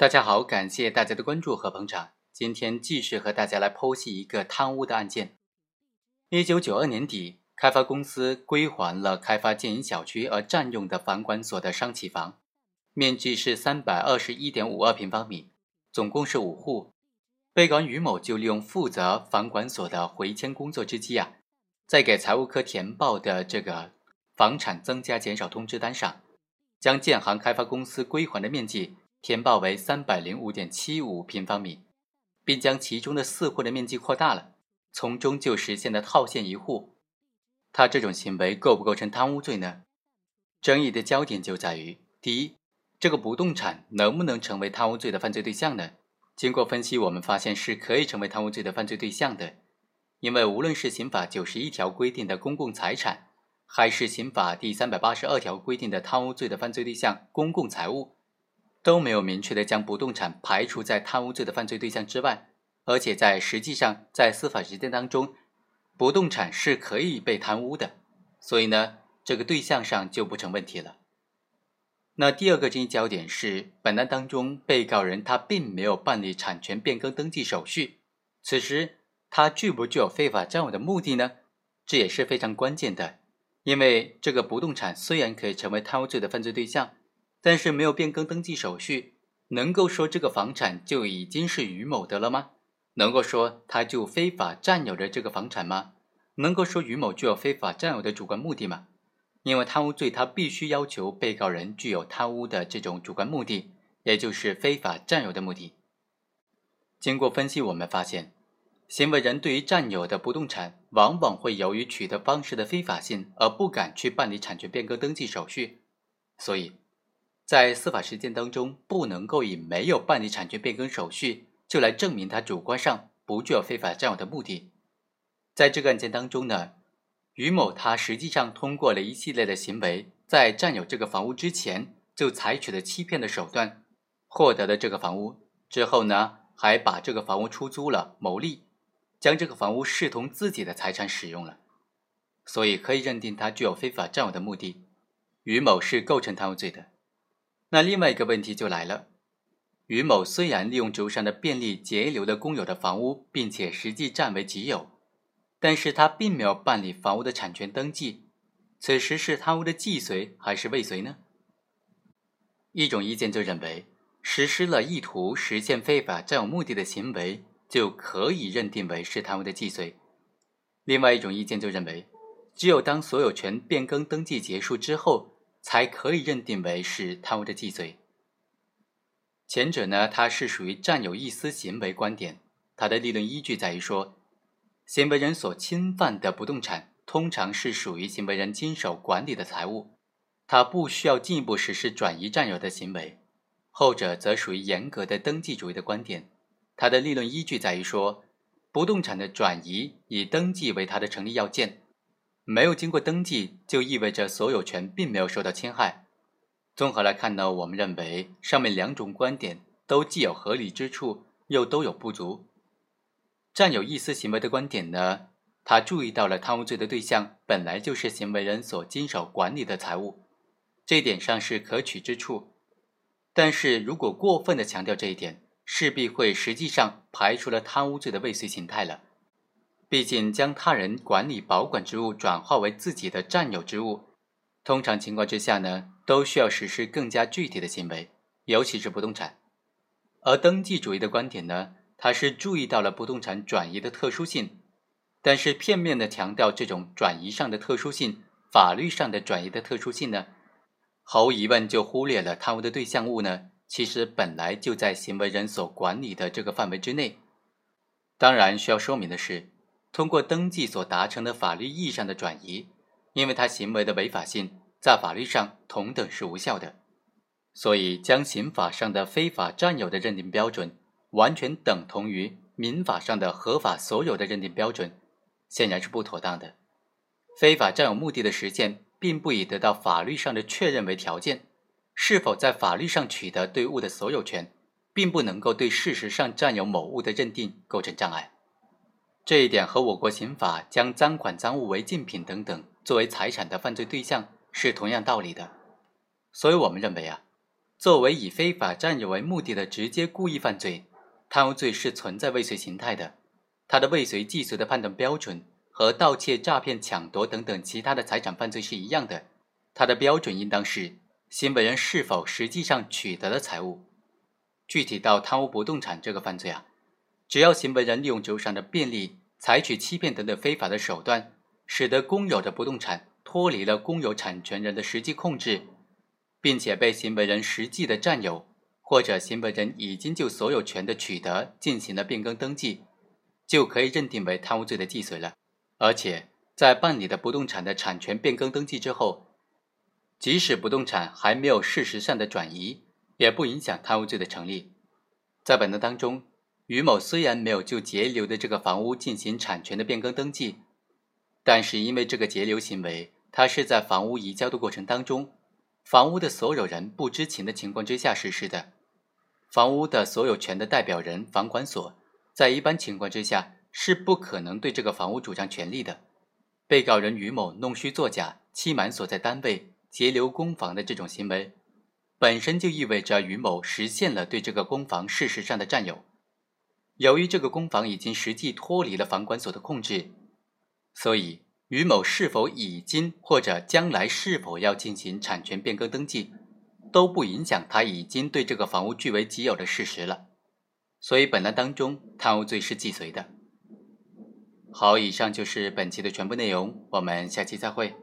大家好，感谢大家的关注和捧场。今天继续和大家来剖析一个贪污的案件。一九九二年底，开发公司归还了开发建营小区而占用的房管所的商企房，面积是三百二十一点五二平方米，总共是五户。被告人于某就利用负责房管所的回迁工作之机啊，在给财务科填报的这个房产增加减少通知单上，将建行开发公司归还的面积。填报为三百零五点七五平方米，并将其中的四户的面积扩大了，从中就实现了套现一户。他这种行为构不构成贪污罪呢？争议的焦点就在于：第一，这个不动产能不能成为贪污罪的犯罪对象呢？经过分析，我们发现是可以成为贪污罪的犯罪对象的，因为无论是刑法九十一条规定的公共财产，还是刑法第三百八十二条规定的贪污罪的犯罪对象公共财物。都没有明确的将不动产排除在贪污罪的犯罪对象之外，而且在实际上，在司法实践当中，不动产是可以被贪污的，所以呢，这个对象上就不成问题了。那第二个争议焦点是，本案当中被告人他并没有办理产权变更登记手续，此时他具不具有非法占有的目的呢？这也是非常关键的，因为这个不动产虽然可以成为贪污罪的犯罪对象。但是没有变更登记手续，能够说这个房产就已经是于某的了吗？能够说他就非法占有着这个房产吗？能够说于某具有非法占有的主观目的吗？因为贪污罪，他必须要求被告人具有贪污的这种主观目的，也就是非法占有的目的。经过分析，我们发现，行为人对于占有的不动产，往往会由于取得方式的非法性，而不敢去办理产权变更登记手续，所以。在司法实践当中，不能够以没有办理产权变更手续就来证明他主观上不具有非法占有的目的。在这个案件当中呢，于某他实际上通过了一系列的行为，在占有这个房屋之前就采取了欺骗的手段，获得了这个房屋之后呢，还把这个房屋出租了牟利，将这个房屋视同自己的财产使用了，所以可以认定他具有非法占有的目的。于某是构成贪污罪的。那另外一个问题就来了，于某虽然利用职务上的便利截留了公有的房屋，并且实际占为己有，但是他并没有办理房屋的产权登记，此时是贪污的既遂还是未遂呢？一种意见就认为，实施了意图实现非法占有目的的行为，就可以认定为是贪污的既遂；另外一种意见就认为，只有当所有权变更登记结束之后。才可以认定为是贪污的既遂。前者呢，它是属于占有意思行为观点，它的理论依据在于说，行为人所侵犯的不动产通常是属于行为人经手管理的财物，他不需要进一步实施转移占有的行为。后者则属于严格的登记主义的观点，它的理论依据在于说，不动产的转移以登记为它的成立要件。没有经过登记，就意味着所有权并没有受到侵害。综合来看呢，我们认为上面两种观点都既有合理之处，又都有不足。占有意思行为的观点呢，他注意到了贪污罪的对象本来就是行为人所经手管理的财物，这一点上是可取之处。但是如果过分的强调这一点，势必会实际上排除了贪污罪的未遂形态了。毕竟，将他人管理保管之物转化为自己的占有之物，通常情况之下呢，都需要实施更加具体的行为，尤其是不动产。而登记主义的观点呢，它是注意到了不动产转移的特殊性，但是片面的强调这种转移上的特殊性，法律上的转移的特殊性呢，毫无疑问就忽略了贪污的对象物呢，其实本来就在行为人所管理的这个范围之内。当然，需要说明的是。通过登记所达成的法律意义上的转移，因为他行为的违法性在法律上同等是无效的，所以将刑法上的非法占有的认定标准完全等同于民法上的合法所有的认定标准，显然是不妥当的。非法占有目的的实现，并不以得到法律上的确认为条件，是否在法律上取得对物的所有权，并不能够对事实上占有某物的认定构成障碍。这一点和我国刑法将赃款、赃物、违禁品等等作为财产的犯罪对象是同样道理的，所以我们认为啊，作为以非法占有为目的的直接故意犯罪，贪污罪是存在未遂形态的。它的未遂既遂的判断标准和盗窃、诈骗、抢夺等等其他的财产犯罪是一样的，它的标准应当是行为人是否实际上取得了财物。具体到贪污不动产这个犯罪啊，只要行为人利用职务上的便利，采取欺骗等等非法的手段，使得公有的不动产脱离了公有产权人的实际控制，并且被行为人实际的占有，或者行为人已经就所有权的取得进行了变更登记。就可以认定为贪污罪的既遂了，而且在办理的不动产的产权变更登记之后，即使不动产还没有事实上的转移，也不影响贪污罪的成立。在本案当中，于某虽然没有就截留的这个房屋进行产权的变更登记，但是因为这个截留行为，他是在房屋移交的过程当中，房屋的所有人不知情的情况之下实施的，房屋的所有权的代表人房管所。在一般情况之下，是不可能对这个房屋主张权利的。被告人于某弄虚作假、欺瞒所在单位、截留公房的这种行为，本身就意味着于某实现了对这个公房事实上的占有。由于这个公房已经实际脱离了房管所的控制，所以于某是否已经或者将来是否要进行产权变更登记，都不影响他已经对这个房屋据为己有的事实了。所以本案当中，贪污罪是既遂的。好，以上就是本期的全部内容，我们下期再会。